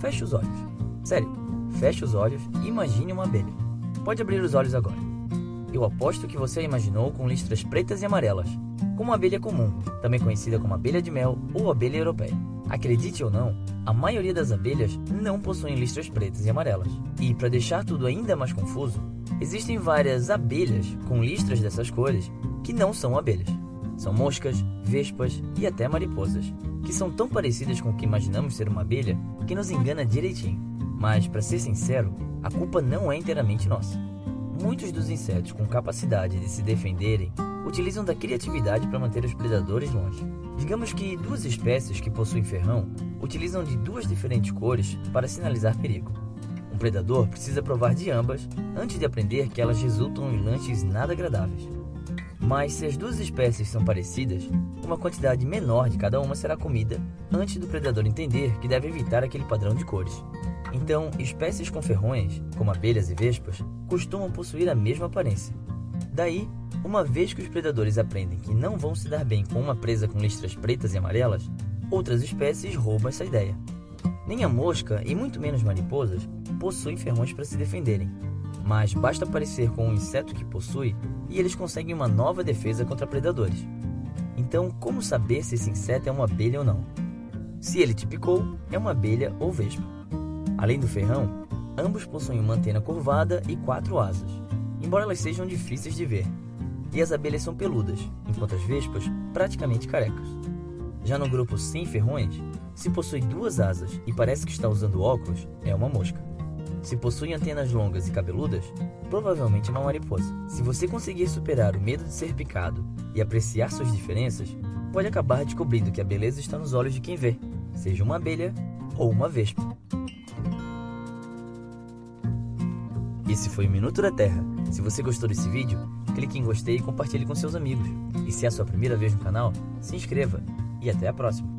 Feche os olhos. Sério, feche os olhos e imagine uma abelha. Pode abrir os olhos agora. Eu aposto que você a imaginou com listras pretas e amarelas, como uma abelha comum, também conhecida como abelha de mel ou abelha europeia. Acredite ou não, a maioria das abelhas não possuem listras pretas e amarelas. E para deixar tudo ainda mais confuso, existem várias abelhas com listras dessas cores que não são abelhas. São moscas, vespas e até mariposas, que são tão parecidas com o que imaginamos ser uma abelha que nos engana direitinho. Mas, para ser sincero, a culpa não é inteiramente nossa. Muitos dos insetos com capacidade de se defenderem utilizam da criatividade para manter os predadores longe. Digamos que duas espécies que possuem ferrão utilizam de duas diferentes cores para sinalizar perigo. Um predador precisa provar de ambas antes de aprender que elas resultam em lanches nada agradáveis. Mas se as duas espécies são parecidas, uma quantidade menor de cada uma será comida antes do predador entender que deve evitar aquele padrão de cores. Então, espécies com ferrões, como abelhas e vespas, costumam possuir a mesma aparência. Daí, uma vez que os predadores aprendem que não vão se dar bem com uma presa com listras pretas e amarelas, outras espécies roubam essa ideia. Nem a mosca e muito menos mariposas possuem ferrões para se defenderem, mas basta parecer com um inseto que possui e eles conseguem uma nova defesa contra predadores. Então, como saber se esse inseto é uma abelha ou não? Se ele te picou, é uma abelha ou vespa. Além do ferrão, ambos possuem uma antena curvada e quatro asas, embora elas sejam difíceis de ver. E as abelhas são peludas, enquanto as vespas praticamente carecas. Já no grupo sem ferrões, se possui duas asas e parece que está usando óculos, é uma mosca. Se possui antenas longas e cabeludas, provavelmente é uma mariposa. Se você conseguir superar o medo de ser picado e apreciar suas diferenças, pode acabar descobrindo que a beleza está nos olhos de quem vê, seja uma abelha ou uma vespa. Esse foi o Minuto da Terra. Se você gostou desse vídeo, clique em gostei e compartilhe com seus amigos. E se é a sua primeira vez no canal, se inscreva e até a próxima.